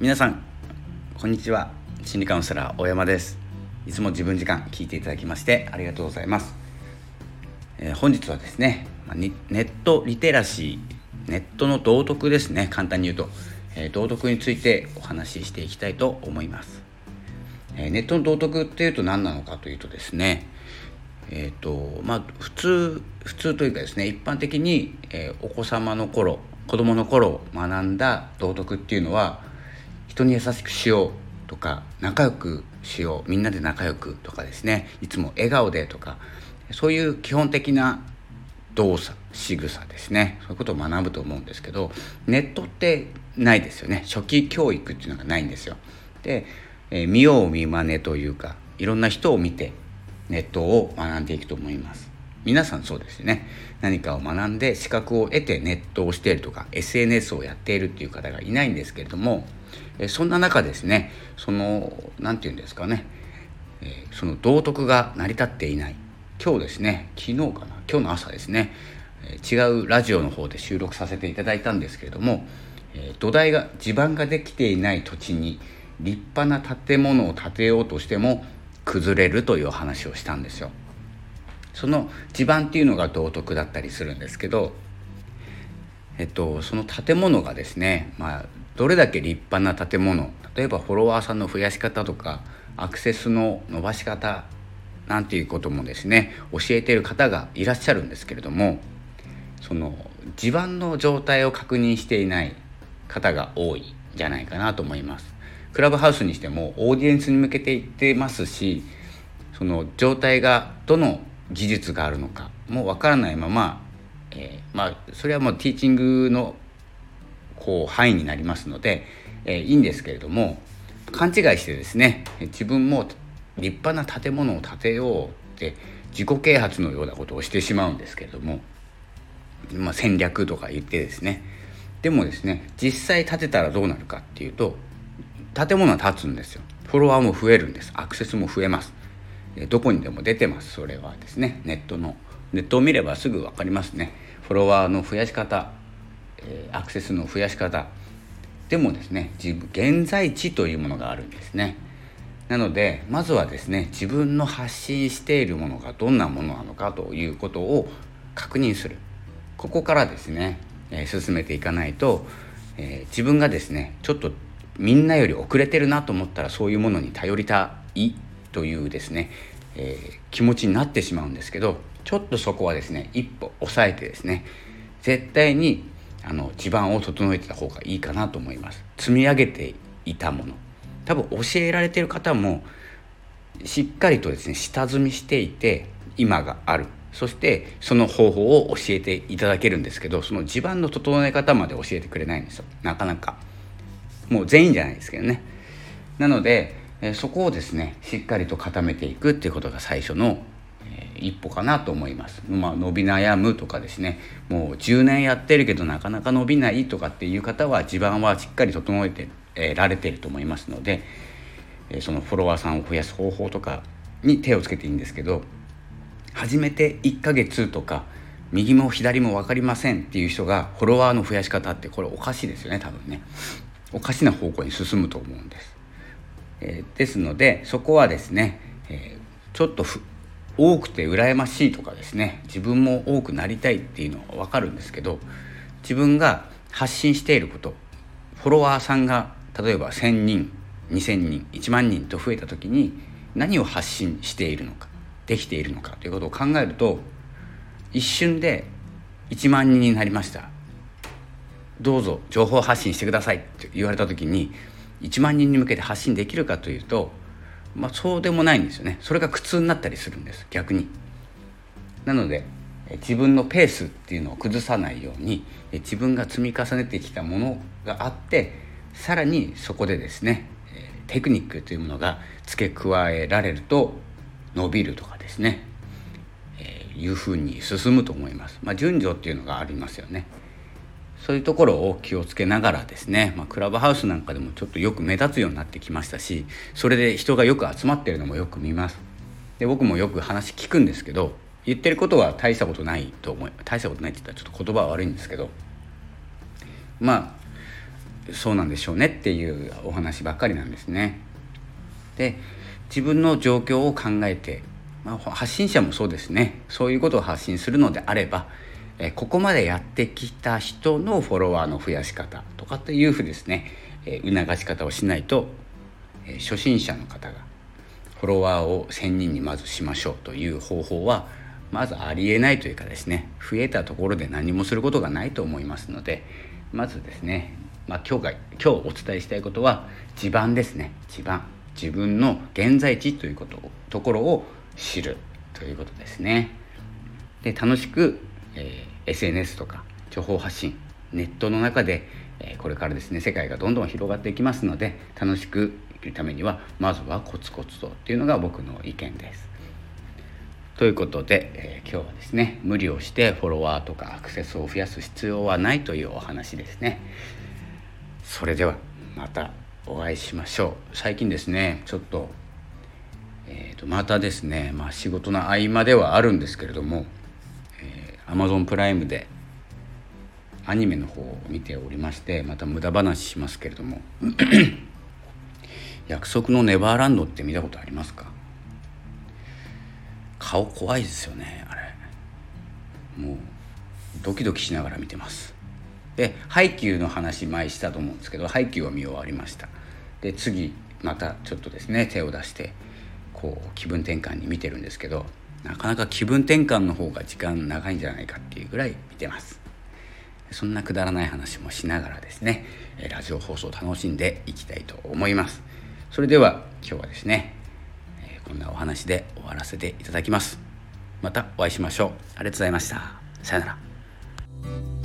皆さんこんにちは。心理カウンセラー大山です。いつも自分時間聞いていただきましてありがとうございます、えー、本日はですねネットリテラシーネットの道徳ですね。簡単に言うと、えー、道徳についてお話ししていきたいと思います、えー、ネットの道徳っていうと何なのかというとですねえーとまあ、普通普通というかですね一般的に、え、お子様の頃子供の頃学んだ道徳っていうのは人に優しくしようとか仲良くしようみんなで仲良くとかですねいつも笑顔でとかそういう基本的な動作仕草ですねそういうことを学ぶと思うんですけどネットってないですよね初期教育っていうのがないんですよ。で、えー、見よう見まねというかいろんな人を見てネットを学んでいくと思います。皆さんそうですね何かを学んで資格を得てネットをしているとか SNS をやっているっていう方がいないんですけれどもえそんな中ですねその何て言うんですかねえその道徳が成り立っていない今日ですね昨日かな今日の朝ですね違うラジオの方で収録させていただいたんですけれどもえ土台が地盤ができていない土地に立派な建物を建てようとしても崩れるという話をしたんですよ。その地盤っていうのが道徳だったりするんですけど、えっと、その建物がですね、まあ、どれだけ立派な建物例えばフォロワーさんの増やし方とかアクセスの伸ばし方なんていうこともですね教えている方がいらっしゃるんですけれどもその地盤の状態を確認していない方が多いんじゃないかなと思います。クラブハウスにしてもオーディエンスに向けていってますしその状態がどの技術があるのかもわからないまま、えー、まあそれはもうティーチングのこう範囲になりますので、えー、いいんですけれども勘違いしてですね自分も立派な建物を建てようって自己啓発のようなことをしてしまうんですけれども、まあ、戦略とか言ってですね。でもですね実際建てたらどうなるかっていうと建物は建つんですよ。フォロワーも増えるんです。アクセスも増えます。どこにでも出てます。それはですねネットのネットを見ればすぐ分かりますね。フォロワーの増やし方アクセスの増やし方。でもですね自分現在地というものがあるんですね。なのでまずはですね自分の発信しているものがどんなものなのかということを確認する。ここからですね、え、進めていかないと、え、自分がですねちょっとみんなより遅れてるなと思ったらそういうものに頼りたいというですね、えー、気持ちになってしまうんですけどちょっとそこはですね一歩抑えてですね絶対にあの地盤を整えてた方がいいかなと思います。積み上げていたもの。多分教えられてる方もしっかりとですね下積みしていて今がある。そしてその方法を教えていただけるんですけどその地盤の整え方まで教えてくれないんですよ。なかなか。もう全員じゃないですけどね。なのでそこをですねしっかりと固めていくっていうことが最初の、一歩かなと思います。まあ、伸び悩むとかですね。もう10年やってるけどなかなか伸びないとかっていう方は地盤はしっかり整えて、えられてると思いますので、えそのフォロワーさんを増やす方法とかに手をつけていいんですけど初めて1ヶ月とか右も左も分かりませんっていう人がフォロワーの増やし方ってこれおかしいですよね多分ね。おかしな方向に進むと思うんです。えー、ですのでそこはですね、えー、ちょっと多くて羨ましいとかですね自分も多くなりたいっていうのは分かるんですけど自分が発信していることフォロワーさんが例えば1,000人2,000人1万人と増えた時に何を発信しているのかできているのかということを考えると一瞬で1万人になりました。どうぞ情報発信してくださいって言われた時に1万人に向けて発信できるかというと、まあ、そうでもないんですよねそれが苦痛になったりするんです逆に。なので自分のペースっていうのを崩さないように自分が積み重ねてきたものがあってさらにそこでですねテクニックというものが付け加えられると伸びるとかですね、えー、いうふうに進むと思います。まあ、順序っていうのがありますよね。そういうところを気をつけながらですね、まあ、クラブハウスなんかでもちょっとよく目立つようになってきましたしそれで人がよく集まってるのもよく見ますで僕もよく話聞くんですけど言ってることは大したことないと思い大したことないって言ったらちょっと言葉は悪いんですけどまあそうなんでしょうねっていうお話ばっかりなんですね。で自分の状況を考えて、まあ、発信者もそうですねそういうことを発信するのであればえここまでやってきた人のフォロワーの増やし方とかっていうふうですね、え促し方をしないと、え初心者の方がフォロワーを1,000人にまずしましょうという方法はまずありえないというかですね増えたところで何もすることがないと思いますのでまずですね、まあ、今日が今日お伝えしたいことは地盤ですね。地盤。自分の現在地ということところを知るということですね。で楽しく、えー、SNS とか情報発信ネットの中で、これからですね世界がどんどん広がっていきますので楽しく生きるためにはまずはコツコツとっていうのが僕の意見です。ということで、えー、今日はですね無理をしてフォロワーとかアクセスを増やす必要はないというお話ですね。それではまたお会いしましょう最近ですねちょっと,、えー、とまたですね、まあ、仕事の合間ではあるんですけれども、Amazon プライムでアニメの方を見ておりましてまた無駄話しますけれども。約束のネバーランドって見たことありますか？顔怖いですよねあれ。もうドキドキしながら見てます。でハイキューの話前したと思うんですけどハイキューは見終わりました。で次またちょっとですね手を出してこう気分転換に見てるんですけどなかなか気分転換の方が時間長いんじゃないかっていうぐらい見てます。そんなくだらない話もしながらですねラジオ放送を楽しんでいきたいと思います。それでは今日はですねこんなお話で終わらせていただきます。またお会いしましょう。ありがとうございました。さよなら。